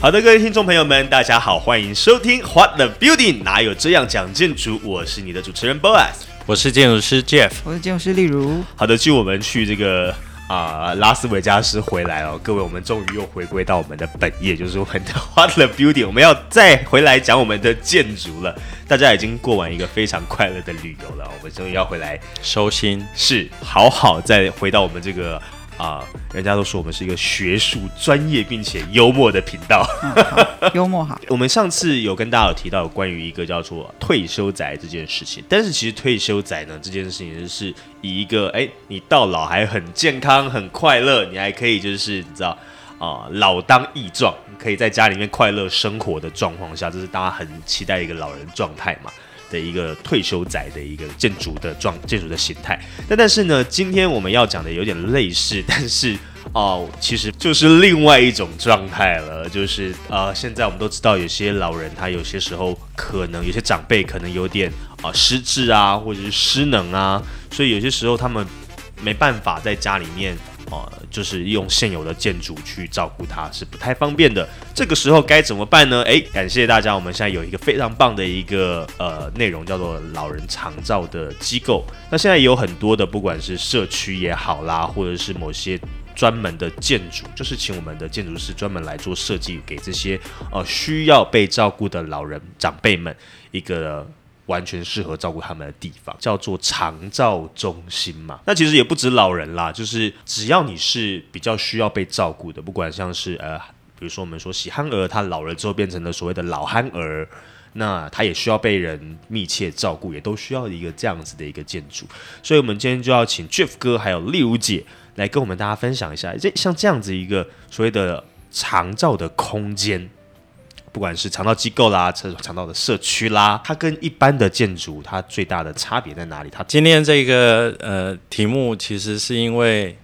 好的，各位听众朋友们，大家好，欢迎收听 What the Building，哪有这样讲建筑？我是你的主持人 Boas，我是建筑师 Jeff，我是建筑师例如。好的，就我们去这个啊拉斯维加斯回来哦，各位，我们终于又回归到我们的本业，就是我们的 What the Building，我们要再回来讲我们的建筑了。大家已经过完一个非常快乐的旅游了，我们终于要回来收心，是好好再回到我们这个。啊，人家都说我们是一个学术专业并且幽默的频道，幽默哈。我们上次有跟大家有提到关于一个叫做退休宅这件事情，但是其实退休宅呢这件事情是以一个哎你到老还很健康很快乐，你还可以就是你知道啊老当益壮，可以在家里面快乐生活的状况下，这是大家很期待一个老人状态嘛。的一个退休宅的一个建筑的状建筑的形态，但但是呢，今天我们要讲的有点类似，但是哦，其实就是另外一种状态了，就是呃，现在我们都知道有些老人他有些时候可能有些长辈可能有点啊失智啊，或者是失能啊，所以有些时候他们没办法在家里面。呃，就是用现有的建筑去照顾它是不太方便的。这个时候该怎么办呢？诶，感谢大家，我们现在有一个非常棒的一个呃内容，叫做老人长照的机构。那现在有很多的，不管是社区也好啦，或者是某些专门的建筑，就是请我们的建筑师专门来做设计，给这些呃需要被照顾的老人长辈们一个。完全适合照顾他们的地方叫做长照中心嘛？那其实也不止老人啦，就是只要你是比较需要被照顾的，不管像是呃，比如说我们说喜憨儿，他老了之后变成了所谓的老憨儿，那他也需要被人密切照顾，也都需要一个这样子的一个建筑。所以，我们今天就要请 Jeff 哥还有丽如姐来跟我们大家分享一下，这像这样子一个所谓的长照的空间。不管是肠道机构啦，肠肠道的社区啦，它跟一般的建筑，它最大的差别在哪里？它今天这个呃题目，其实是因为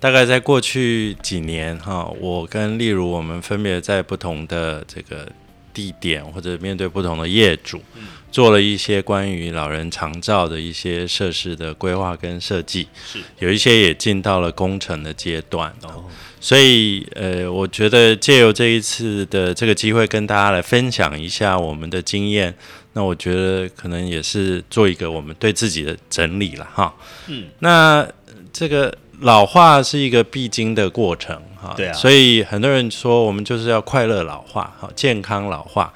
大概在过去几年哈，我跟例如我们分别在不同的这个地点或者面对不同的业主，做了一些关于老人长照的一些设施的规划跟设计，是有一些也进到了工程的阶段哦。所以，呃，我觉得借由这一次的这个机会，跟大家来分享一下我们的经验。那我觉得可能也是做一个我们对自己的整理了哈。嗯，那这个老化是一个必经的过程哈。对啊。所以很多人说，我们就是要快乐老化，好健康老化。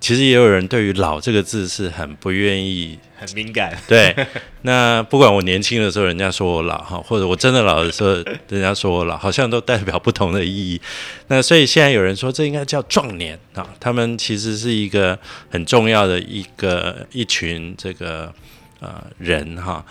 其实也有人对于“老”这个字是很不愿意。很敏感，对。那不管我年轻的时候，人家说我老哈，或者我真的老的时候，人家说我老，好像都代表不同的意义。那所以现在有人说，这应该叫壮年啊。他们其实是一个很重要的一个一群这个呃人哈，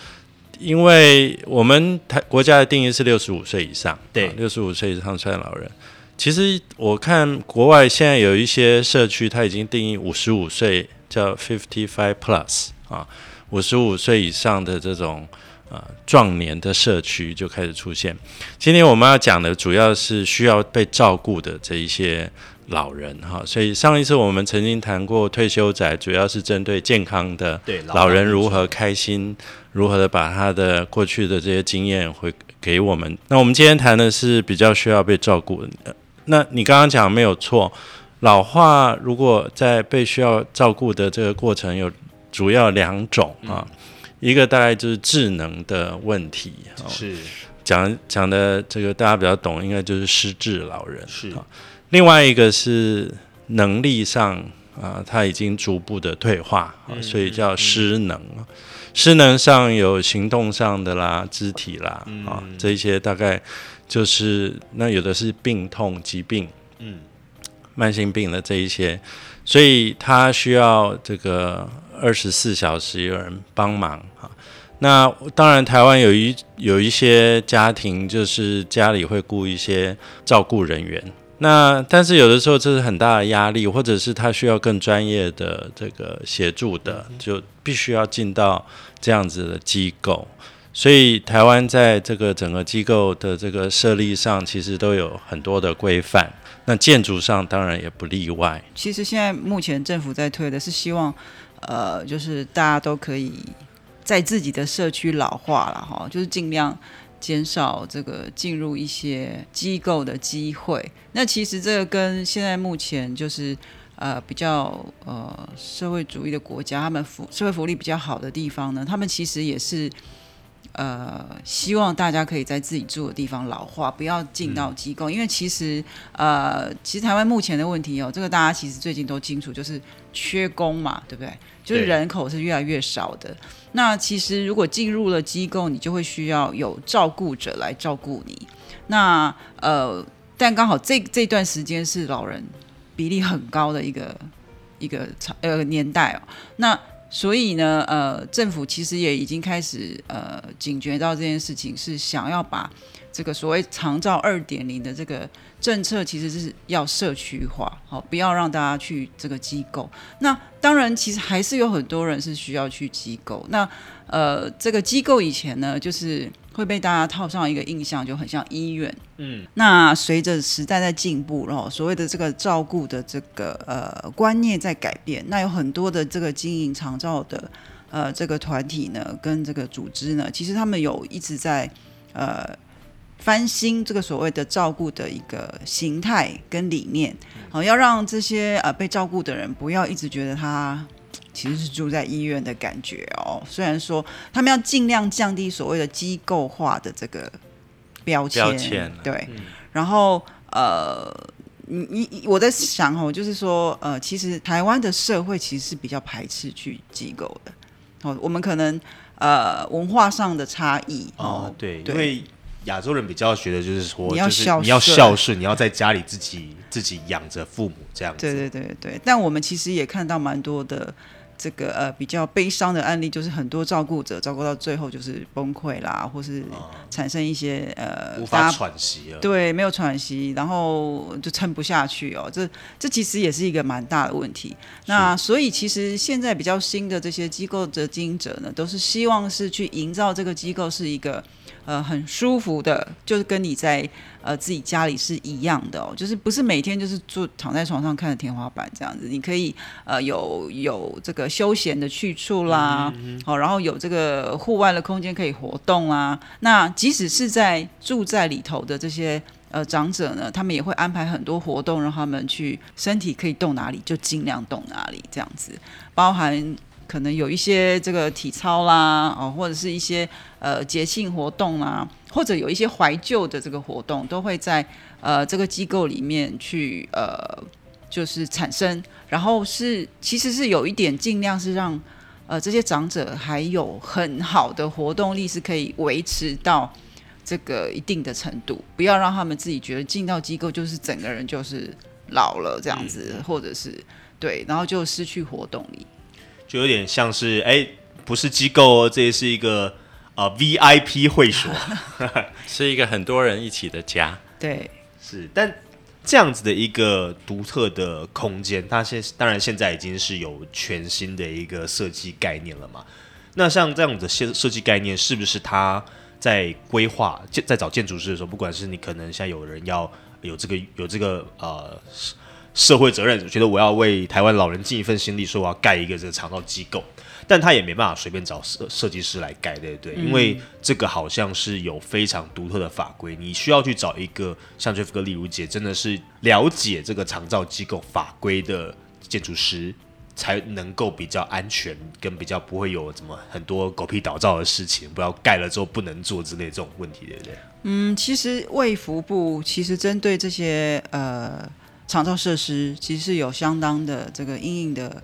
因为我们台国家的定义是六十五岁以上，对，六十五岁以上算老人。其实我看国外现在有一些社区，它已经定义五十五岁叫 fifty five plus。啊，五十五岁以上的这种呃壮年的社区就开始出现。今天我们要讲的主要是需要被照顾的这一些老人哈，所以上一次我们曾经谈过退休宅，主要是针对健康的老人如何开心，如何的把他的过去的这些经验会给我们。那我们今天谈的是比较需要被照顾的。那你刚刚讲没有错，老化如果在被需要照顾的这个过程有。主要两种啊，一个大概就是智能的问题，是讲讲的这个大家比较懂，应该就是失智老人是啊。另外一个是能力上啊，他已经逐步的退化，所以叫失能。失能上有行动上的啦、肢体啦啊，这些大概就是那有的是病痛、疾病，嗯，慢性病的这一些，所以他需要这个。二十四小时有人帮忙哈，那当然，台湾有一有一些家庭，就是家里会雇一些照顾人员。那但是有的时候这是很大的压力，或者是他需要更专业的这个协助的，就必须要进到这样子的机构。所以台湾在这个整个机构的这个设立上，其实都有很多的规范。那建筑上当然也不例外。其实现在目前政府在推的是希望，呃，就是大家都可以在自己的社区老化了哈，就是尽量。减少这个进入一些机构的机会，那其实这个跟现在目前就是呃比较呃社会主义的国家，他们福社会福利比较好的地方呢，他们其实也是呃希望大家可以在自己住的地方老化，不要进到机构，因为其实呃其实台湾目前的问题哦，这个大家其实最近都清楚，就是缺工嘛，对不对？就是人口是越来越少的。那其实如果进入了机构，你就会需要有照顾者来照顾你。那呃，但刚好这这段时间是老人比例很高的一个一个呃年代哦。那所以呢，呃，政府其实也已经开始呃警觉到这件事情，是想要把这个所谓长照二点零的这个政策，其实是要社区化，好，不要让大家去这个机构。那当然，其实还是有很多人是需要去机构。那呃，这个机构以前呢，就是会被大家套上一个印象，就很像医院。嗯。那随着时代在进步，然后所谓的这个照顾的这个呃观念在改变，那有很多的这个经营长照的呃这个团体呢，跟这个组织呢，其实他们有一直在呃。翻新这个所谓的照顾的一个形态跟理念，好，要让这些呃被照顾的人不要一直觉得他其实是住在医院的感觉哦。虽然说他们要尽量降低所谓的机构化的这个标签，对。然后呃，你你我在想哦，就是说呃，其实台湾的社会其实是比较排斥去机构的。哦，我们可能呃文化上的差异哦，对，因为。亚洲人比较学的就是说，你要孝顺，你要孝顺，你要在家里自己自己养着父母这样子。对对对对，但我们其实也看到蛮多的。这个呃比较悲伤的案例，就是很多照顾者照顾到最后就是崩溃啦，或是产生一些呃无法喘息了，对，没有喘息，然后就撑不下去哦。这这其实也是一个蛮大的问题。那所以其实现在比较新的这些机构的经营者呢，都是希望是去营造这个机构是一个呃很舒服的，就是跟你在。呃，自己家里是一样的哦，就是不是每天就是坐躺在床上看着天花板这样子，你可以呃有有这个休闲的去处啦，好，然后有这个户外的空间可以活动啊。那即使是在住在里头的这些呃长者呢，他们也会安排很多活动，让他们去身体可以动哪里就尽量动哪里这样子，包含。可能有一些这个体操啦，哦，或者是一些呃节庆活动啦，或者有一些怀旧的这个活动，都会在呃这个机构里面去呃就是产生，然后是其实是有一点尽量是让呃这些长者还有很好的活动力是可以维持到这个一定的程度，不要让他们自己觉得进到机构就是整个人就是老了这样子，或者是对，然后就失去活动力。就有点像是哎，不是机构哦，这也是一个呃 VIP 会所，是一个很多人一起的家。对，是。但这样子的一个独特的空间，它现当然现在已经是有全新的一个设计概念了嘛。那像这样的设设计概念，是不是它在规划建在找建筑师的时候，不管是你可能现在有人要有这个有这个呃。社会责任，觉得我要为台湾老人尽一份心力，说我要盖一个这个长照机构，但他也没办法随便找设设计师来盖，对不对？因为这个好像是有非常独特的法规，你需要去找一个像 Jeff 哥、例如姐，真的是了解这个长照机构法规的建筑师，才能够比较安全，跟比较不会有什么很多狗屁倒灶的事情，不要盖了之后不能做之类这种问题，对不对？嗯，其实卫福部其实针对这些呃。长照设施其实是有相当的这个硬硬的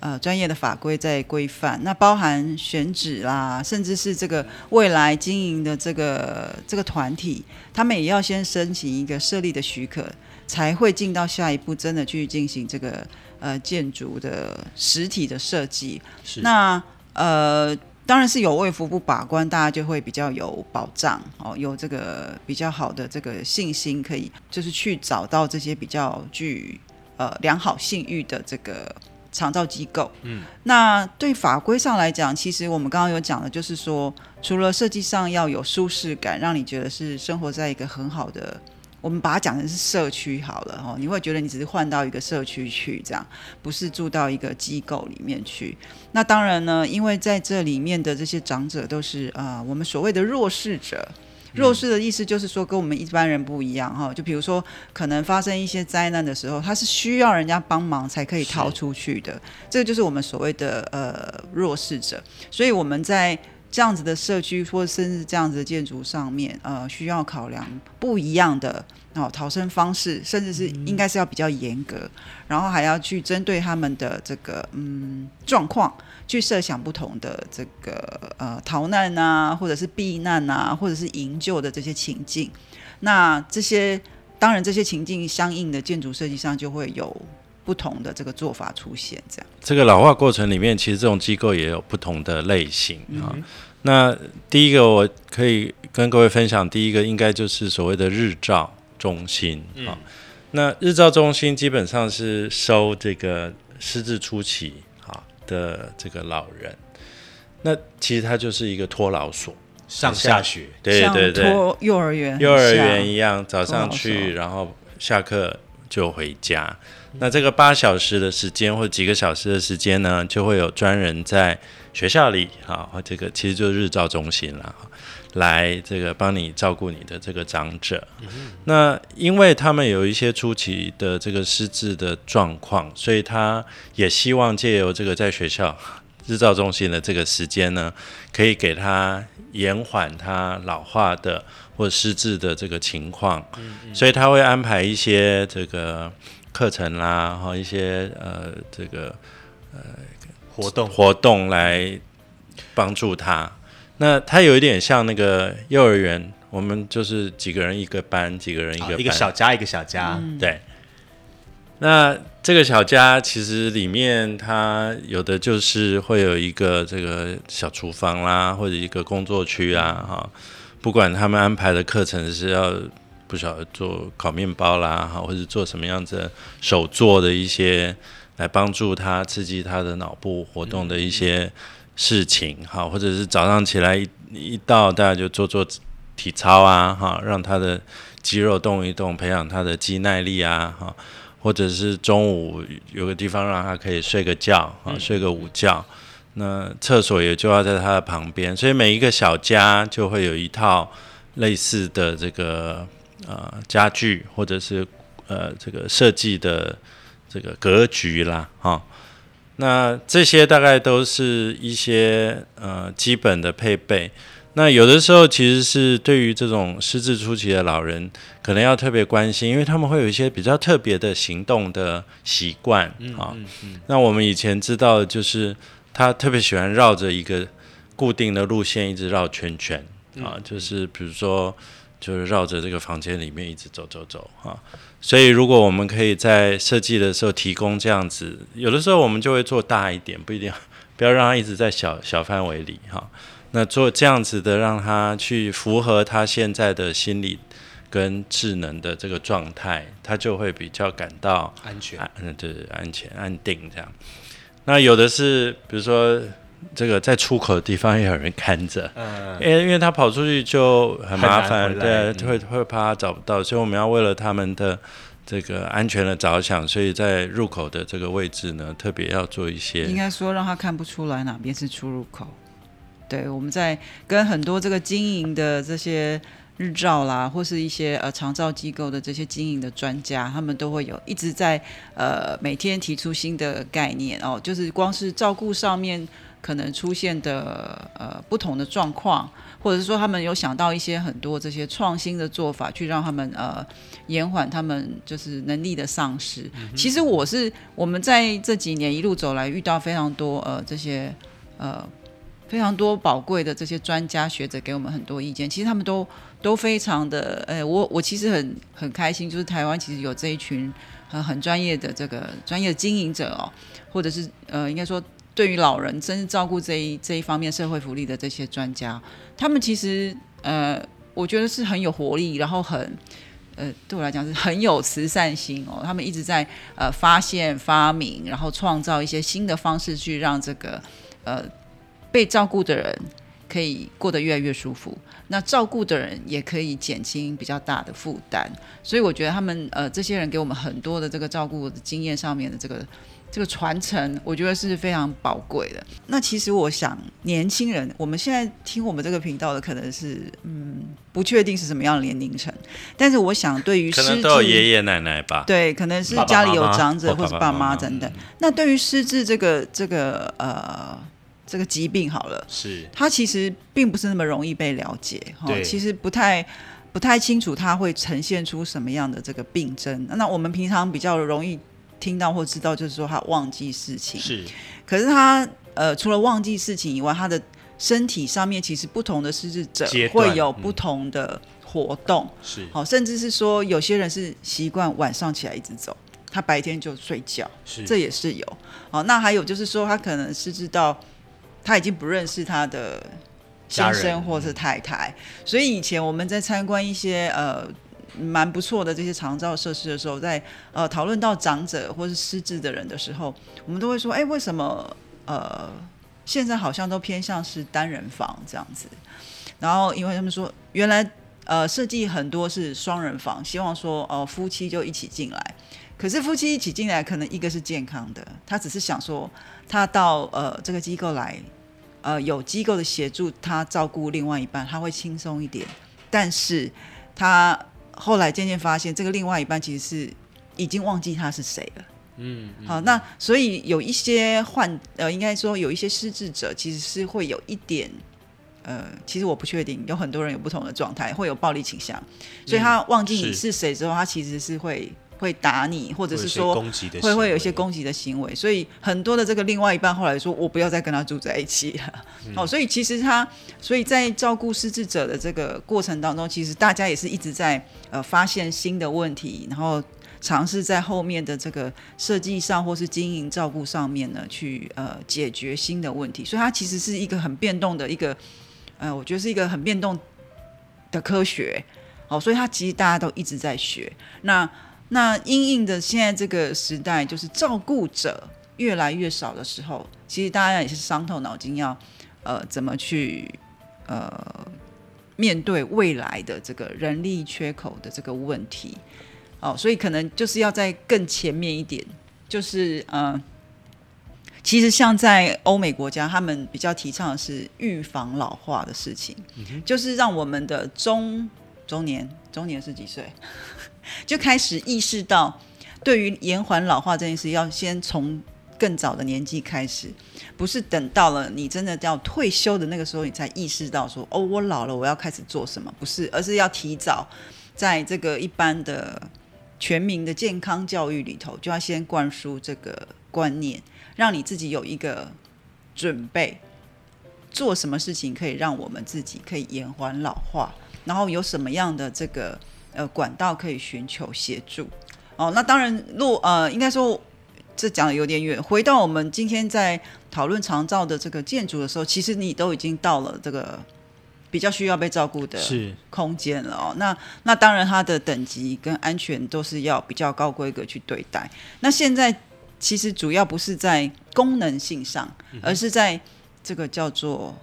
呃专业的法规在规范，那包含选址啦，甚至是这个未来经营的这个这个团体，他们也要先申请一个设立的许可，才会进到下一步，真的去进行这个呃建筑的实体的设计。是那呃。当然是有卫福部把关，大家就会比较有保障哦，有这个比较好的这个信心，可以就是去找到这些比较具呃良好信誉的这个长照机构。嗯，那对法规上来讲，其实我们刚刚有讲的，就是说除了设计上要有舒适感，让你觉得是生活在一个很好的。我们把它讲成是社区好了哦，你会觉得你只是换到一个社区去，这样不是住到一个机构里面去。那当然呢，因为在这里面的这些长者都是啊，我们所谓的弱势者。弱势的意思就是说跟我们一般人不一样哈。就比如说，可能发生一些灾难的时候，他是需要人家帮忙才可以逃出去的。这个就是我们所谓的呃弱势者。所以我们在这样子的社区或甚至这样子的建筑上面，呃，需要考量不一样的哦逃生方式，甚至是应该是要比较严格，然后还要去针对他们的这个嗯状况，去设想不同的这个呃逃难啊，或者是避难啊，或者是营救的这些情境。那这些当然这些情境相应的建筑设计上就会有不同的这个做法出现，这样。这个老化过程里面，其实这种机构也有不同的类型啊。那第一个我可以跟各位分享，第一个应该就是所谓的日照中心啊。那日照中心基本上是收这个失智初期啊的这个老人，那其实它就是一个托老所，上下学，对对对，托幼儿园，幼儿园一样，早上去，然后下课就回家。那这个八小时的时间或几个小时的时间呢，就会有专人在学校里啊，这个其实就是日照中心了，来这个帮你照顾你的这个长者。那因为他们有一些初期的这个失智的状况，所以他也希望借由这个在学校 日照中心的这个时间呢，可以给他延缓他老化的或失智的这个情况。所以他会安排一些这个。课程啦，哈一些呃这个呃活动活动来帮助他。那他有一点像那个幼儿园，我们就是几个人一个班，几个人一个班一个小家一个小家，对。那这个小家其实里面，它有的就是会有一个这个小厨房啦，或者一个工作区啊，哈。不管他们安排的课程是要。不晓得做烤面包啦，哈，或者做什么样子手做的一些来帮助他刺激他的脑部活动的一些事情，哈，或者是早上起来一一到大家就做做体操啊，哈，让他的肌肉动一动，培养他的肌耐力啊，哈，或者是中午有个地方让他可以睡个觉，啊，睡个午觉，那厕所也就要在它的旁边，所以每一个小家就会有一套类似的这个。呃，家具或者是呃这个设计的这个格局啦，哈，那这些大概都是一些呃基本的配备。那有的时候其实是对于这种失智初期的老人，可能要特别关心，因为他们会有一些比较特别的行动的习惯啊。那我们以前知道，就是他特别喜欢绕着一个固定的路线一直绕圈圈啊，就是比如说。就是绕着这个房间里面一直走走走啊，所以如果我们可以在设计的时候提供这样子，有的时候我们就会做大一点，不一定不要让它一直在小小范围里哈。那做这样子的，让他去符合他现在的心理跟智能的这个状态，他就会比较感到安全，嗯，对，安全安定这样。那有的是，比如说。这个在出口的地方也有人看着，嗯，因为因为他跑出去就很麻烦，对，会会怕他找不到，所以我们要为了他们的这个安全的着想，所以在入口的这个位置呢，特别要做一些，应该说让他看不出来哪边是出入口。对，我们在跟很多这个经营的这些日照啦，或是一些呃长照机构的这些经营的专家，他们都会有一直在呃每天提出新的概念哦，就是光是照顾上面。可能出现的呃不同的状况，或者是说他们有想到一些很多这些创新的做法，去让他们呃延缓他们就是能力的丧失。其实我是我们在这几年一路走来，遇到非常多呃这些呃非常多宝贵的这些专家学者给我们很多意见。其实他们都都非常的呃，我我其实很很开心，就是台湾其实有这一群很很专业的这个专业的经营者哦，或者是呃应该说。对于老人真是照顾这一这一方面社会福利的这些专家，他们其实呃，我觉得是很有活力，然后很呃，对我来讲是很有慈善心哦。他们一直在呃发现、发明，然后创造一些新的方式，去让这个呃被照顾的人可以过得越来越舒服。那照顾的人也可以减轻比较大的负担。所以我觉得他们呃这些人给我们很多的这个照顾的经验上面的这个。这个传承，我觉得是非常宝贵的。那其实我想，年轻人，我们现在听我们这个频道的，可能是嗯，不确定是什么样的年龄层。但是我想，对于可能都有爷爷奶奶吧，对，可能是家里有长者或者爸妈等等。嗯那对于失智这个这个呃这个疾病，好了，是。它其实并不是那么容易被了解哈，对。其实不太不太清楚它会呈现出什么样的这个病症。那我们平常比较容易听到或知道，就是说他忘记事情，是。可是他呃除了忘记事情以外，他的身体上面其实不同的失智者会有不同的活动，是。好、甚至是说有些人是习惯晚上起来一直走，他白天就睡觉。是。这也是有。好，那还有就是说，他可能是知道他已经不认识他的先生或是太太，所以以前我们在参观一些呃蛮不错的这些长照设施的时候，在呃讨论到长者或是失智的人的时候，我们都会说，哎，为什么呃现在好像都偏向是单人房这样子？然后因为他们说，原来呃设计很多是双人房，希望说哦、夫妻就一起进来。可是夫妻一起进来，可能一个是健康的，他只是想说他到呃这个机构来，呃有机构的协助他照顾另外一半，他会轻松一点。但是他后来渐渐发现，这个另外一半其实是已经忘记他是谁了。嗯，好，那所以有一些患呃，应该说有一些失智者其实是会有一点。呃，其实我不确定，有很多人有不同的状态，会有暴力倾向，所以他忘记你是是谁之后，他其实是会会打你，或者是说攻击的会会有一些攻击的行为，所以很多的这个另外一半后来说，我不要再跟他住在一起了。嗯哦，所以其实他，所以在照顾失智者的这个过程当中，其实大家也是一直在呃发现新的问题，然后尝试在后面的这个设计上或是经营照顾上面呢，去呃解决新的问题。所以它其实是一个很变动的一个，呃，我觉得是一个很变动的科学。哦，所以它其实大家都一直在学。那那因应的现在这个时代，就是照顾者越来越少的时候，其实大家也是伤透脑筋要呃怎么去呃面对未来的这个人力缺口的这个问题。哦，所以可能就是要在更前面一点，就是呃，其实像在欧美国家，他们比较提倡的是预防老化的事情，就是让我们的中中年中年是几岁，就开始意识到，对于延缓老化这件事，要先从更早的年纪开始，不是等到了你真的要退休的那个时候，你才意识到说，哦，我老了，我要开始做什么？不是，而是要提早在这个一般的全民的健康教育里头，就要先灌输这个观念，让你自己有一个准备，做什么事情可以让我们自己可以延缓老化，然后有什么样的这个呃管道可以寻求协助。哦，那当然，若呃，应该说这讲的有点远。回到我们今天在讨论长照的这个建筑的时候，其实你都已经到了这个比较需要被照顾的空间了哦。那那当然，它的等级跟安全都是要比较高规格去对待。那现在其实主要不是在功能性上，而是在这个叫做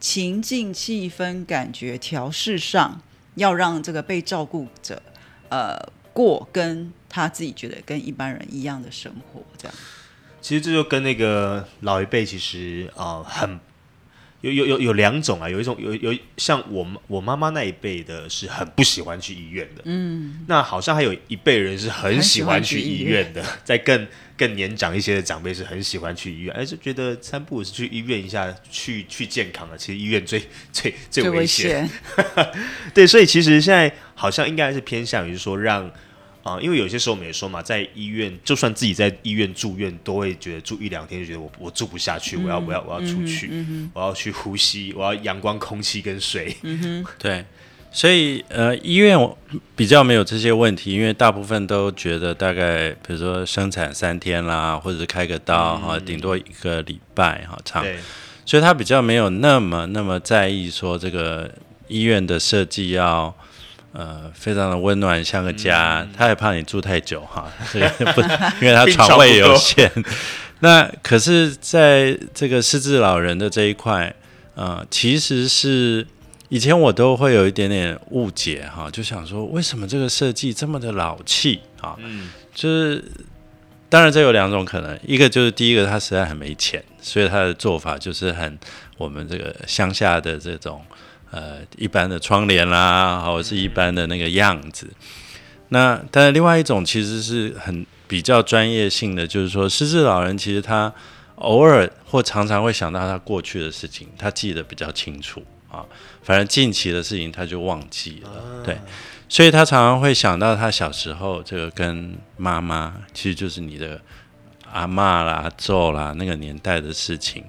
情境、气氛、感觉调试上，要让这个被照顾者呃过跟他自己觉得跟一般人一样的生活，这样。其实这就跟那个老一辈其实啊、呃很有有有有两种啊，有一种有有像我们我妈妈那一辈的是很不喜欢去医院的，嗯，那好像还有一辈人是很喜欢去医院的，在更更年长一些的长辈是很喜欢去医院，而是觉得三不五时去医院一下，去去健康了，其实医院最最最最危危险，险，对，所以其实现在好像应该是偏向于说让啊、因为有些时候我们也说嘛，在医院就算自己在医院住院，都会觉得住一两天就觉得我我住不下去，我要我要我要出去，我要去呼吸，我要阳光、空气跟水。对，所以呃，医院比较没有这些问题，因为大部分都觉得大概比如说生产三天啦，或者是开个刀哈，顶多一个礼拜哈长，对，所以他比较没有那么那么在意说这个医院的设计要呃非常的温暖像个家，他也怕你住太久哈，所以 不因为他床位有限。那可是在这个失智老人的这一块，呃，其实是。以前我都会有一点点误解哈，就想说为什么这个设计这么的老气啊？嗯，就是当然这有两种可能，一个就是第一个他实在很没钱，所以他的做法就是很我们这个乡下的这种呃一般的窗帘啦，或者是一般的那个样子。那但是另外一种其实是很比较专业性的，就是说失智老人其实他偶尔或常常会想到他过去的事情，他记得比较清楚。啊，反正近期的事情他就忘记了，对，所以他常常会想到他小时候这个跟妈妈，其实就是你的阿妈啦、阿啦那个年代的事情。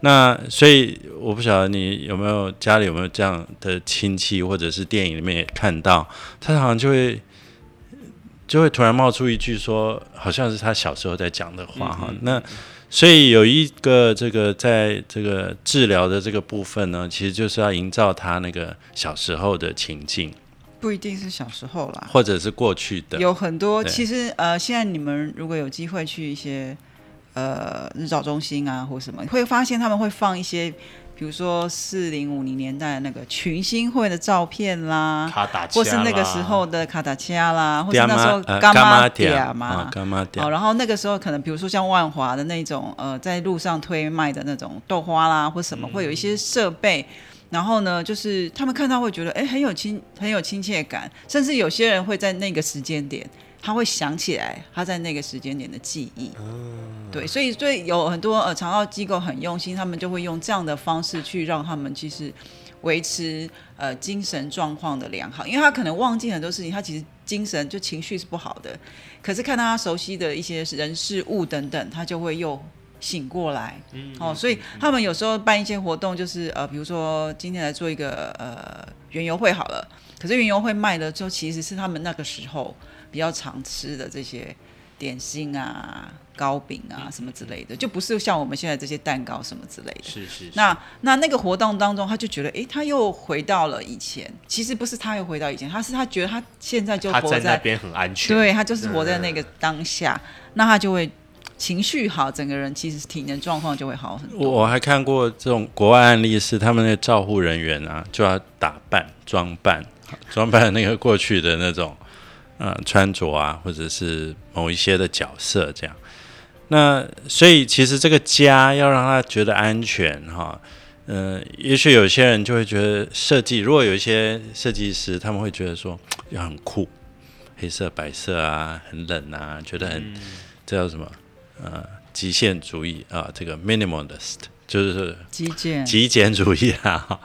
那所以我不晓得你有没有家里有没有这样的亲戚，或者是电影里面也看到，他好像就会就会突然冒出一句说，好像是他小时候在讲的话哈，那。所以有一个这个在这个治疗的这个部分呢，其实就是要营造他那个小时候的情境，不一定是小时候啦，或者是过去的，有很多。其实呃，现在你们如果有机会去一些呃日照中心啊，或什么，会发现他们会放一些。比如说四零五零年代那个群星会的照片啦，或是那个时候的卡达恰啦，或是那时候伽马迪亚嘛。然后那个时候可能比如说像万华的那种呃，在路上推卖的那种豆花啦，或什么，会有一些设备。然后呢，就是他们看到会觉得哎很有亲很有亲切感，甚至有些人会在那个时间点。他会想起来他在那个时间点的记忆，对，所以所以有很多呃长照机构很用心，他们就会用这样的方式去让他们其实维持呃精神状况的良好，因为他可能忘记很多事情，他其实精神就情绪是不好的，可是看到他熟悉的一些人事物等等，他就会又醒过来，哦，所以他们有时候办一些活动，就是呃比如说今天来做一个呃园游会好了，可是园游会卖的就其实是他们那个时候。比较常吃的这些点心啊、糕饼啊什么之类的，就不是像我们现在这些蛋糕什么之类的。是是。那那那个活动当中，他就觉得，哎，他又回到了以前。其实不是他又回到以前，他是他觉得他现在就活在那边很安全。对他就是活在那个当下，那他就会情绪好，整个人其实体能状况就会好很多。我还看过这种国外案例，是他们那照护人员啊，就要打扮装扮装扮那个过去的那种。呃，穿着啊，或者是某一些的角色这样，那所以其实这个家要让他觉得安全哈，嗯，也许有些人就会觉得设计，如果有一些设计师他们会觉得说 要很酷，黑色、白色啊，很冷啊，觉得很这叫什么？呃，极限主义啊，这个 minimalist 就是极简极简主义啊。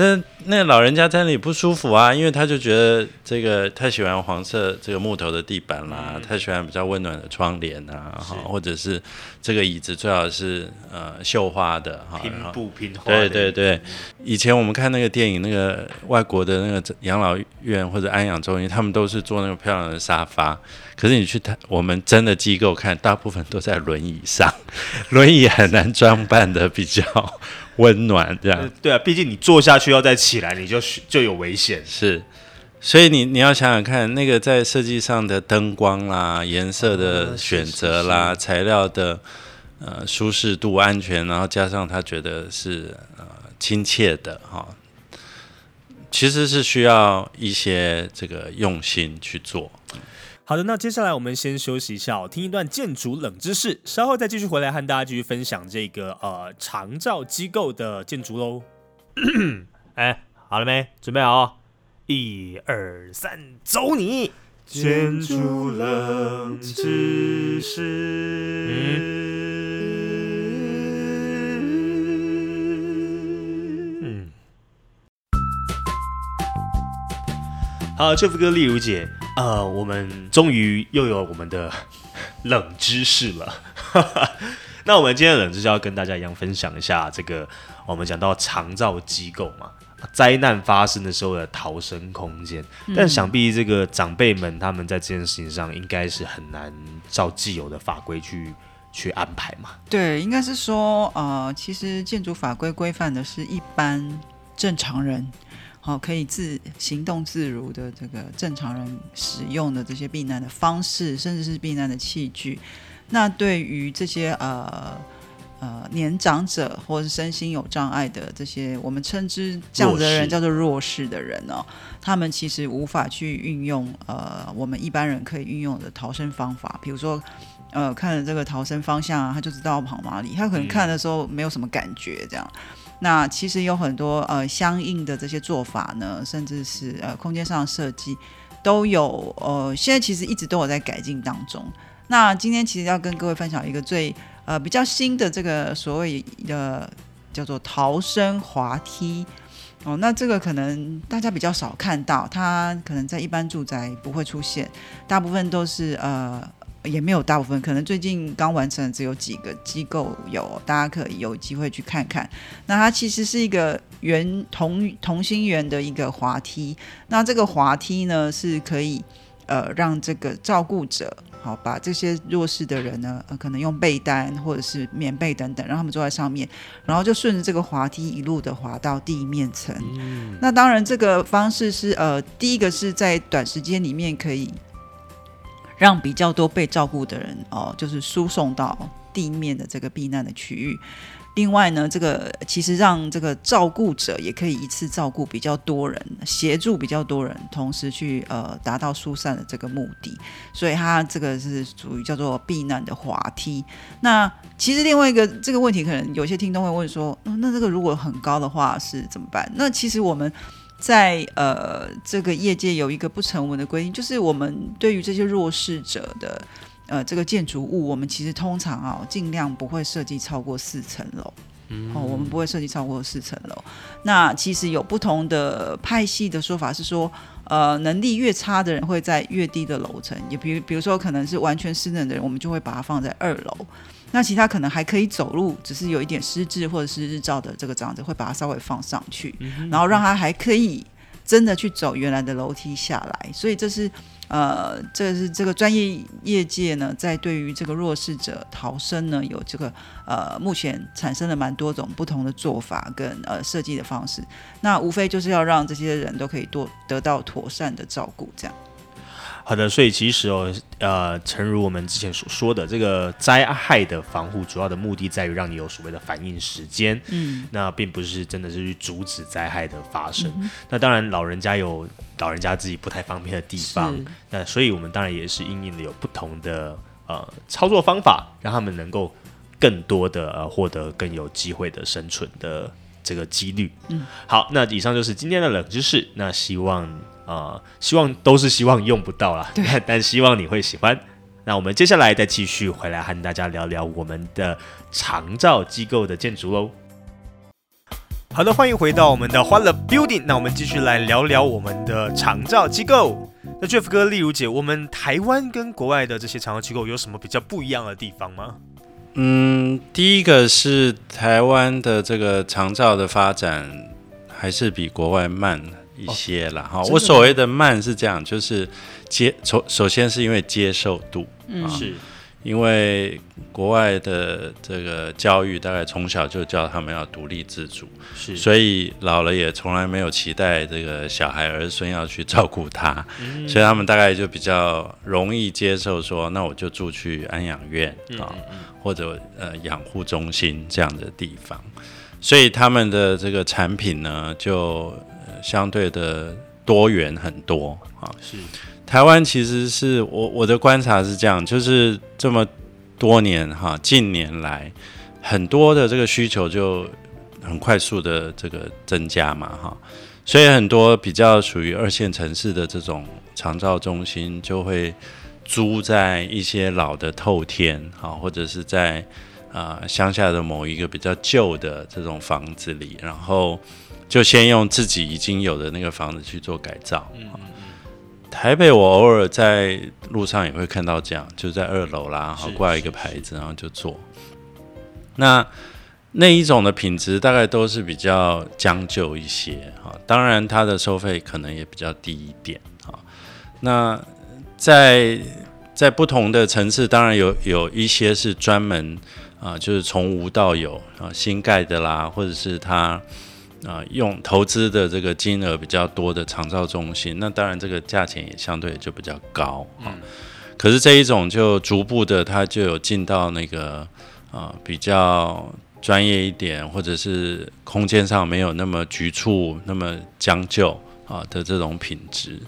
但那老人家在那里不舒服啊，因为他就觉得这个太喜欢黄色这个木头的地板啦，太喜欢比较温暖的窗帘啊，哈，或者是这个椅子最好是呃绣花的哈，拼布拼花。对对对，以前我们看那个电影，那个外国的那个养老院或者安养中心，他们都是坐那个漂亮的沙发，可是你去他我们真的机构看，大部分都在轮椅上，轮椅很难装扮的比较。温暖这样，对啊，毕竟你坐下去要再起来，你就就有危险。是，所以你你要想想看，那个在设计上的灯光啦、颜色的选择啦、材料的呃舒适度、安全，然后加上他觉得是呃亲切的哈，其实是需要一些这个用心去做。好的，那接下来我们先休息一下，听一段建筑冷知识，稍后再继续回来和大家继续分享这个呃长照机构的建筑喽。哎，好了没？准备好？一二三，走你！建筑冷知识。嗯好，这副歌例如姐，呃，我们终于又有我们的冷知识了。那我们今天的冷知识要跟大家一样分享一下这个，我们讲到长照机构嘛，灾难发生的时候的逃生空间。但想必这个长辈们他们在这件事情上应该是很难照既有的法规去去安排嘛。对，应该是说，呃，其实建筑法规规范的是一般正常人，好、可以自行动自如的这个正常人使用的这些避难的方式，甚至是避难的器具。那对于这些呃呃年长者或者是身心有障碍的这些，我们称之这样子的人叫做弱势的人哦，他们其实无法去运用呃我们一般人可以运用的逃生方法，比如说。呃，看了这个逃生方向啊，他就知道跑哪里。他可能看的时候没有什么感觉，这样。那其实有很多呃相应的这些做法呢，甚至是呃空间上的设计都有呃，现在其实一直都有在改进当中。那今天其实要跟各位分享一个最呃比较新的这个所谓的叫做逃生滑梯。哦，那这个可能大家比较少看到，它可能在一般住宅不会出现，大部分都是呃也没有大部分，可能最近刚完成只有几个机构有，大家可以有机会去看看。那它其实是一个圆同同心圆的一个滑梯，那这个滑梯呢是可以呃让这个照顾者。好，把这些弱势的人呢，呃，可能用被单或者是棉被等等，让他们坐在上面，然后就顺着这个滑梯一路的滑到地面层。那当然，这个方式是呃，第一个是在短时间里面可以让比较多被照顾的人哦，就是输送到地面的这个避难的区域。另外呢，这个其实让这个照顾者也可以一次照顾比较多人，协助比较多人，同时去呃达到疏散的这个目的。所以它这个是属于叫做避难的滑梯。那其实另外一个这个问题，可能有些听众会问说，哦那这个如果很高的话是怎么办？那其实我们在呃这个业界有一个不成文的规定，就是我们对于这些弱势者的呃这个建筑物，我们其实通常啊尽量不会设计超过四层楼。哦，我们不会设计超过四层楼。那其实有不同的派系的说法是说，呃，能力越差的人会在越低的楼层，也比如比如说可能是完全失能的人，我们就会把它放在二楼。那其他可能还可以走路，只是有一点失智或者是日照的这个长者，会把它稍微放上去，然后让他还可以真的去走原来的楼梯下来。所以这是呃，这是这个专业业界呢，在对于这个弱势者逃生呢，有这个呃，目前产生了蛮多种不同的做法跟呃设计的方式。那无非就是要让这些人都可以多得到妥善的照顾，这样。好的，所以其实哦，呃，诚如我们之前所说的，这个灾害的防护主要的目的在于让你有所谓的反应时间，嗯，那并不是真的是去阻止灾害的发生。那当然，老人家有老人家自己不太方便的地方，那所以我们当然也是应应的有不同的呃操作方法，让他们能够更多的呃获得更有机会的生存的这个几率。嗯，好，那以上就是今天的冷知识。那希望呃，希望都是希望用不到啦，但 但希望你会喜欢。那我们接下来再继续回来和大家聊聊我们的长照机构的建筑喽。好的，欢迎回到我们的欢乐 Building。那我们继续来聊聊我们的长照机构。那 Jeff 哥、例如姐，我们台湾跟国外的这些长照机构有什么比较不一样的地方吗？嗯，第一个是台湾的这个长照的发展还是比国外慢一些了。哈、我所谓的慢是这样，就是接首首先是因为接受度，嗯是。因为国外的这个教育大概从小就教他们要独立自主，是，所以老了也从来没有期待这个小孩儿孙要去照顾他，嗯。所以他们大概就比较容易接受说，那我就住去安养院啊、或者呃养护中心这样的地方，所以他们的这个产品呢就、呃相对的多元很多啊。是台湾其实是我我的观察是这样，就是这么多年哈，近年来很多的这个需求就很快速的这个增加嘛哈，所以很多比较属于二线城市的这种长照中心就会租在一些老的透天啊，或者是在啊乡下的某一个比较旧的这种房子里，然后就先用自己已经有的那个房子去做改造。台北我偶尔在路上也会看到这样，就在二楼啦，好挂一个牌子，然后就做。那那一种的品质大概都是比较将就一些哈，当然它的收费可能也比较低一点哈。那在在不同的层次，当然有有一些是专门啊，就是从无到有啊，新盖的啦，或者是它啊用投资的这个金额比较多的长照中心，那当然这个价钱也相对就比较高啊。可是这一种就逐步的，它就有进到那个啊比较专业一点，或者是空间上没有那么局促、那么将就啊的这种品质。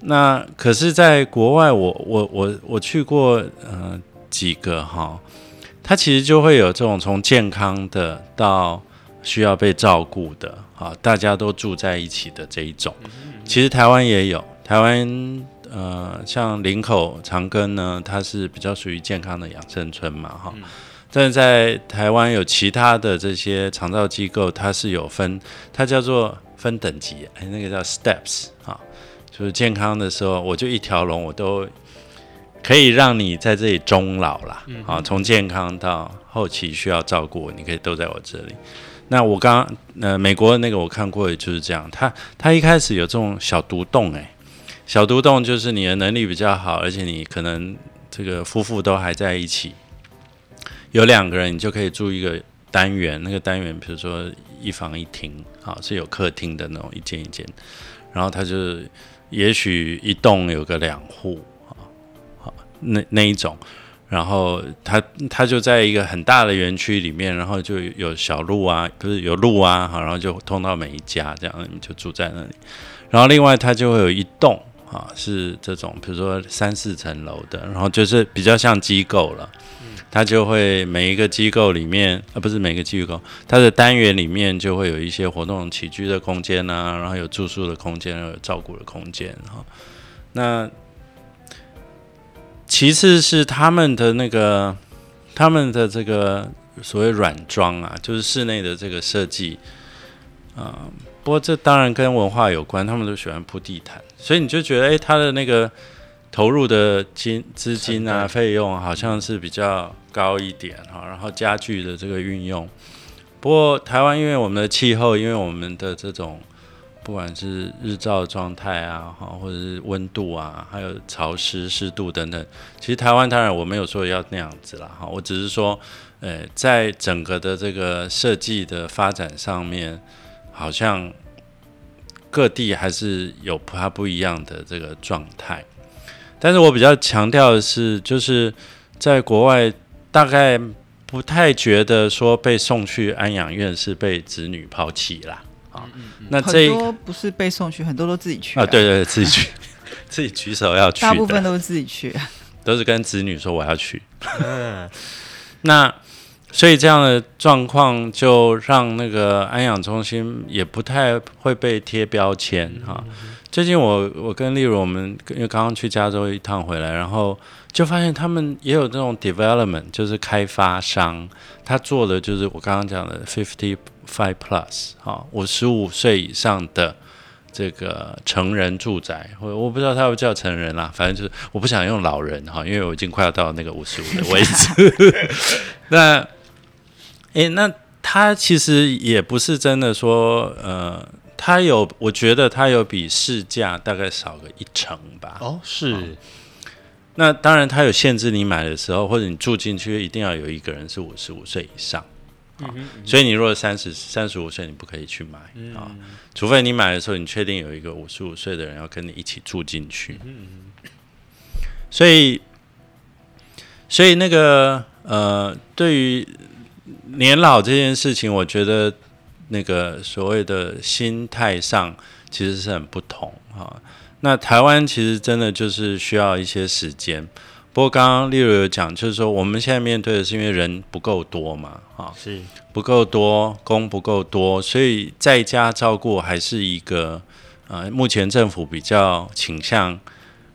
那可是，在国外，我我我我去过呃几个哈，它其实就会有这种从健康的到需要被照顾的啊，大家都住在一起的这一种。其实台湾也有，台湾呃像林口长庚呢，它是比较属于健康的养生村嘛哈。但是在台湾有其他的这些长照机构，它是有分，它叫做分等级，哎，那个叫 steps 啊。就是健康的时候，我就一条龙，我都可以让你在这里终老啦。啊，从健康到后期需要照顾，你可以都在我这里。那我刚呃，美国的那个我看过的，就是这样。他他一开始有这种小独栋，哎，小独栋就是你的能力比较好，而且你可能这个夫妇都还在一起，有两个人你就可以住一个单元，那个单元比如说一房一厅，好是有客厅的那种一间一间，然后他就。也许一栋有个两户啊，好那那一种，然后他他就在一个很大的园区里面，然后就有小路啊，不是有路啊，好，然后就通到每一家，这样你就住在那里。然后另外他就会有一栋啊，是这种比如说三四层楼的，然后就是比较像机构了。它就会每一个机构里面，啊不是每个机构，它的单元里面就会有一些活动起居的空间啊，然后有住宿的空间，有照顾的空间哈。那其次是他们的那个他们的这个所谓软装啊，就是室内的这个设计啊。不过这当然跟文化有关，他们都喜欢铺地毯，所以你就觉得哎，他的那个投入的金资金啊费用好像是比较。高一点哈，然后家具的这个运用。不过台湾因为我们的气候，因为我们的这种不管是日照状态啊，哈，或者是温度啊，还有潮湿湿度等等，其实台湾当然我没有说要那样子啦，哈，我只是说，呃，在整个的这个设计的发展上面，好像各地还是有它不一样的这个状态。但是我比较强调的是，就是在国外。大概不太觉得说被送去安养院是被子女抛弃啦，啊，那这很多不是被送去，很多都自己去啊，对对，自己去，自己举手要去，大部分都是自己去，都是跟子女说我要去，嗯，那所以这样的状况就让那个安养中心也不太会被贴标签哈。最近我我跟例如我们因为刚刚去加州一趟回来，然后。就发现他们也有这种 development，就是开发商，他做的就是我刚刚讲的 fifty five plus，哈，五十五岁以上的这个成人住宅，我我不知道他会叫成人啦，反正就是我不想用老人哈，因为我已经快要到那个五十五的位置。那，诶，那他其实也不是真的说，呃，他有，我觉得他有比市价大概少个一成吧。哦，是。那当然，它有限制，你买的时候或者你住进去，一定要有一个人是五十五岁以上啊。所以你如果三十三十五岁，你不可以去买啊，除非你买的时候你确定有一个五十五岁的人要跟你一起住进去。所以，所以那个呃，对于年老这件事情，我觉得那个所谓的心态上其实是很不同啊。那台湾其实真的就是需要一些时间，不过刚刚例如有讲，就是说我们现在面对的是因为人不够多嘛，啊，是不够多，工不够多，所以在家照顾还是一个呃，目前政府比较倾向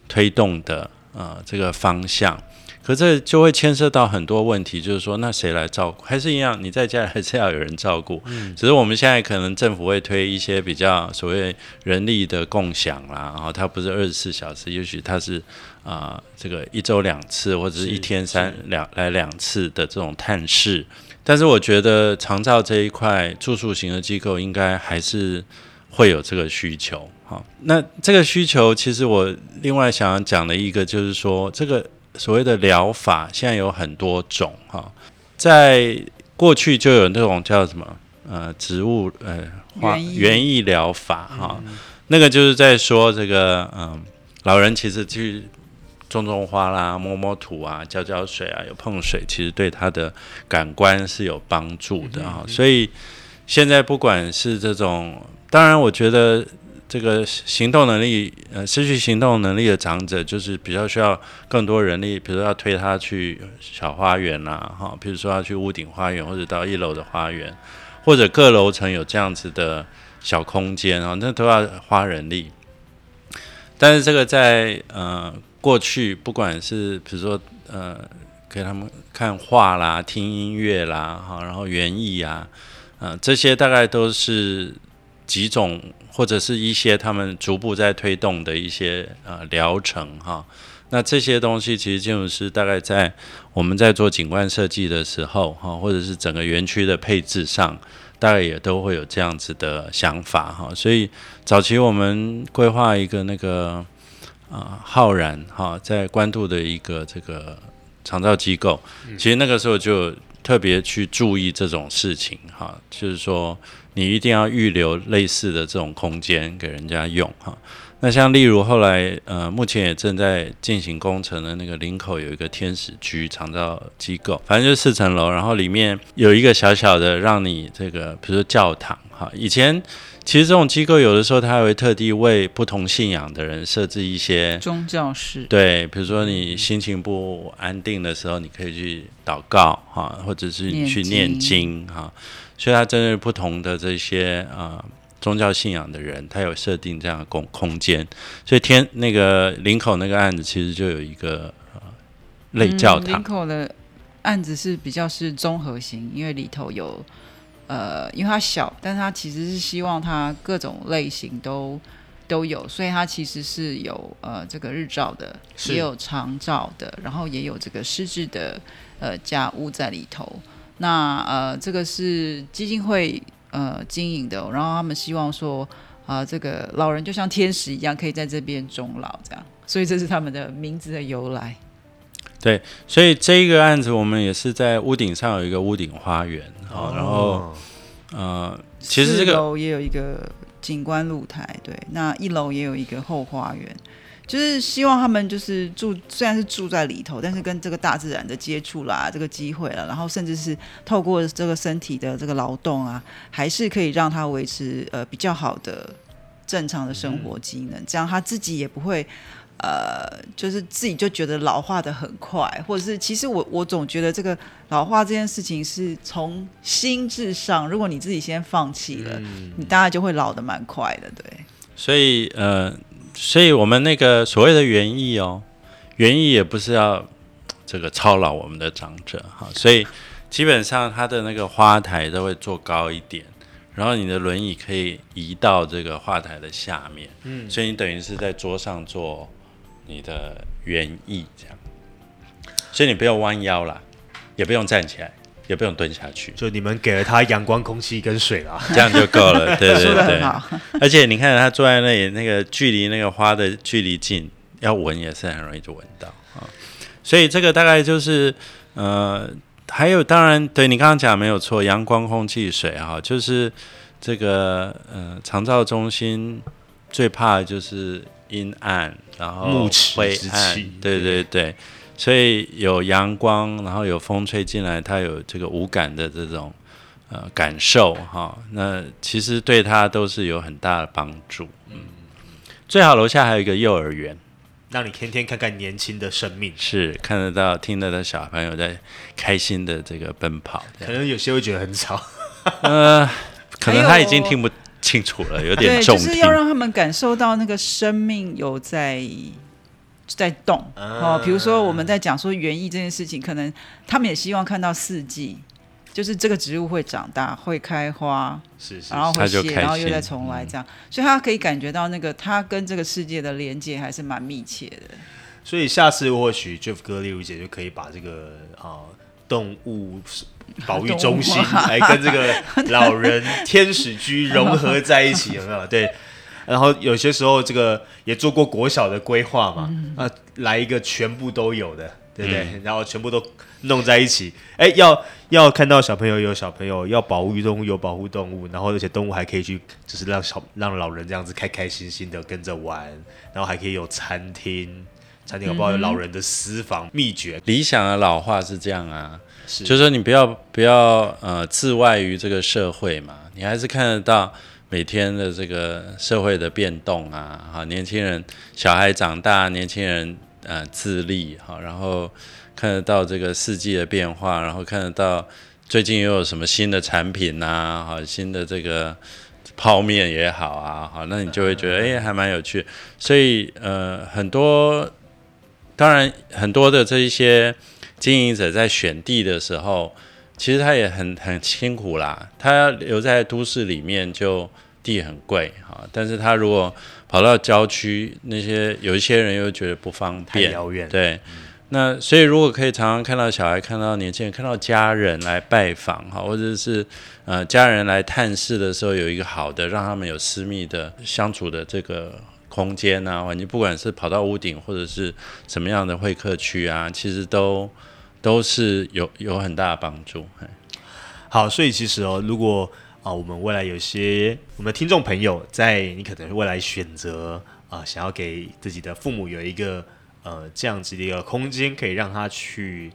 推动的呃这个方向。可这就会牵涉到很多问题，就是说，那谁来照顾？还是一样，你在家还是要有人照顾。嗯，只是我们现在可能政府会推一些比较所谓人力的共享啦，然后它不是二十四小时，也许它是啊，这个一周两次或者是一天三两来两次的这种探视。但是我觉得长照这一块住宿型的机构应该还是会有这个需求。好，那这个需求其实我另外想要讲的一个就是说，这个所谓的疗法现在有很多种哈，在过去就有那种叫什么呃植物呃花园艺。疗法哈，那个就是在说这个嗯、老人其实去种种花啦、摸摸土啊、浇浇水啊、有碰水，其实对他的感官是有帮助的哈。所以现在不管是这种，当然我觉得这个行动能力呃失去行动能力的长者，就是比较需要更多人力，比如说要推他去小花园啦，哈，比如说要去屋顶花园或者到一楼的花园，或者各楼层有这样子的小空间啊，那都要花人力。但是这个在呃过去，不管是比如说呃给他们看画啦、听音乐啦，哈，然后园艺啊，呃这些大概都是几种或者是一些他们逐步在推动的一些呃疗程哈。那这些东西其实建筑师大概在我们在做景观设计的时候哈，或者是整个园区的配置上，大概也都会有这样子的想法哈。所以早期我们规划一个那个啊、浩然哈，在关渡的一个这个长照机构，其实那个时候就特别去注意这种事情哈，就是说你一定要预留类似的这种空间给人家用哈。那像例如后来呃，目前也正在进行工程的那个林口有一个天使居长照机构，反正就是四层楼，然后里面有一个小小的让你这个，比如说教堂哈，以前。其实这种机构有的时候，它还会特地为不同信仰的人设置一些宗教室，对，比如说你心情不安定的时候，你可以去祷告哈，或者是你去念念经哈。所以他针对不同的这些呃宗教信仰的人，他有设定这样的空空间。所以天那个林口那个案子，其实就有一个呃类教嗯堂林，口的案子是比较是综合型，因为里头有呃，因为它小，但是它其实是希望它各种类型都都有，所以它其实是有呃这个日照的，也有长照的，然后也有这个失智的呃家屋在里头。那呃，这个是基金会呃经营的，然后他们希望说啊、这个老人就像天使一样，可以在这边终老，这样，所以这是他们的名字的由来。对所以这一个案子我们也是在屋顶上有一个屋顶花园啊，然后哦呃，其实这四个楼也有一个景观露台，对，那一楼也有一个后花园，就是希望他们就是住，虽然是住在里头，但是跟这个大自然的接触啦，这个机会了，然后甚至是透过这个身体的这个劳动啊，还是可以让他维持呃比较好的正常的生活机能，这样他自己也不会。呃，就是自己就觉得老化的很快，或者是其实我我总觉得这个老化这件事情是从心智上，如果你自己先放弃了，你大概就会老的蛮快的，对。所以呃，所以我们那个所谓的园艺哦，园艺也不是要这个操劳我们的长者哈，所以基本上它的那个花台都会做高一点，然后你的轮椅可以移到这个花台的下面，嗯，所以你等于是在桌上做你的园艺这样，所以你不用弯腰啦，也不用站起来，也不用蹲下去，就你们给了他阳光、空气跟水啦。这样就够了，对 对对。而且你看他坐在那里，那个距离那个花的距离近，要闻也是很容易就闻到啊。所以这个大概就是呃，还有当然对你刚刚讲没有错，阳光、空气、水哈，就是这个呃长照中心最怕的就是阴暗，然后木齿灰之暗气，对对对。所以有阳光，然后有风吹进来，它有这个无感的这种呃感受哈，那其实对他都是有很大的帮助。嗯，最好楼下还有一个幼儿园，让你天天看看年轻的生命。是看得到、听得到小朋友在开心的这个奔跑。可能有些会觉得很吵，呃，可能他已经听不清楚了，有点，重听就是要。让他们感受到那个生命有在在动哦。比如说我们在讲说园艺这件事情，可能他们也希望看到四季，就是这个植物会长大、会开花，是是然后会谢，他就开然后又再重来这样，所以他可以感觉到那个他跟这个世界的连接还是蛮密切的。所以下次或许 Jeff 哥、丽如姐就可以把这个啊、动物保育中心，来 跟这个老人天使居融合在一起，有没有？对。然后有些时候这个也做过国小的规划嘛，啊，来一个全部都有的，对不对？然后全部都弄在一起，哎，要要看到小朋友有小朋友，要保护动物有保护动物，然后而且动物还可以去，就是让小让老人这样子开开心心的跟着玩，然后还可以有餐厅，餐厅有不好有老人的私房秘诀，理想的老化是这样啊，是。就是说你不要不要呃自外于这个社会嘛，你还是看得到每天的这个社会的变动啊，哈，年轻人小孩长大，年轻人呃自立哈，然后看得到这个四季的变化，然后看得到最近又有什么新的产品呐，哈，新的这个泡面也好啊，好，那你就会觉得哎还蛮有趣，所以呃很多当然很多的这一些经营者在选地的时候。其实他也很很辛苦啦，他要留在都市里面就地很贵哈，但是他如果跑到郊区，那些有一些人又觉得不方便，太遥远。对，那所以如果可以常常看到小孩、看到年轻人、看到家人来拜访哈，或者是呃家人来探视的时候，有一个好的让他们有私密的相处的这个空间啊环境，不管是跑到屋顶或者是什么样的会客区啊，其实都。都是有有很大的帮助。好，所以其实哦，如果啊，我们未来有些我们的听众朋友，在你可能未来选择啊，想要给自己的父母有一个呃这样子的一个空间，可以让他去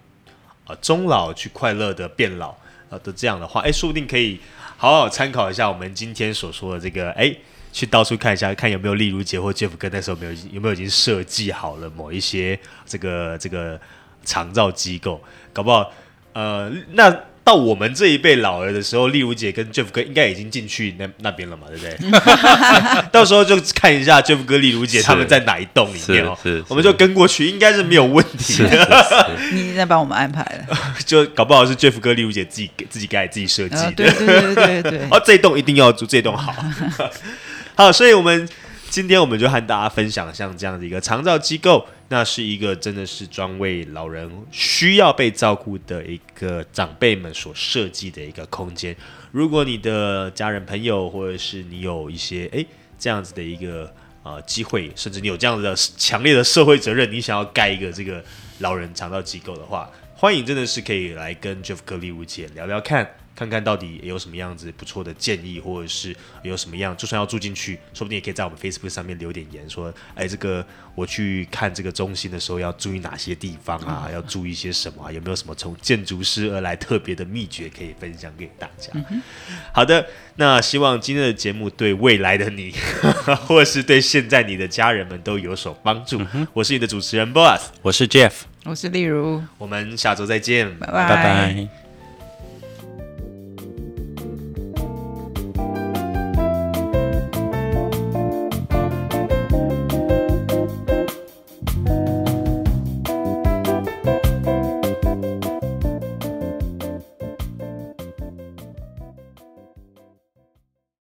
啊终老去快乐的变老啊的这样的话，哎，说不定可以好好参考一下我们今天所说的这个，哎，去到处看一下，看有没有例如杰或 Jeff 哥那时候没有有没有已经设计好了某一些这个这个。长照机构搞不好，呃，那到我们这一辈老了的时候，丽如姐跟 Jeff 哥应该已经进去那那边了嘛，对不对？到时候就看一下 Jeff 哥、丽如姐他们在哪一栋里面哦，我们就跟过去，应该是没有问题的。你在帮我们安排了，就搞不好是 Jeff 哥、丽如姐自己给自己盖、自己设计的。对对对对对。哦，这栋一定要住，这栋好。好，所以我们今天我们就和大家分享像这样的一个长照机构。那是一个真的是专为老人需要被照顾的一个长辈们所设计的一个空间。如果你的家人朋友，或者是你有一些诶这样子的一个呃机会，甚至你有这样子的强烈的社会责任，你想要盖一个这个老人长照机构的话，欢迎真的是可以来跟 Jeff 格利乌姐聊聊看。看看到底有什么样子不错的建议，或者是有什么样，就算要住进去，说不定也可以在我们 Facebook 上面留点言，说，哎，这个我去看这个中心的时候要注意哪些地方啊？要注意些什么？有没有什么从建筑师而来特别的秘诀可以分享给大家？好的，那希望今天的节目对未来的你，或者是对现在你的家人们都有所帮助。我是你的主持人 Boss，我是 Jeff，我是例如，我们下周再见，拜拜拜。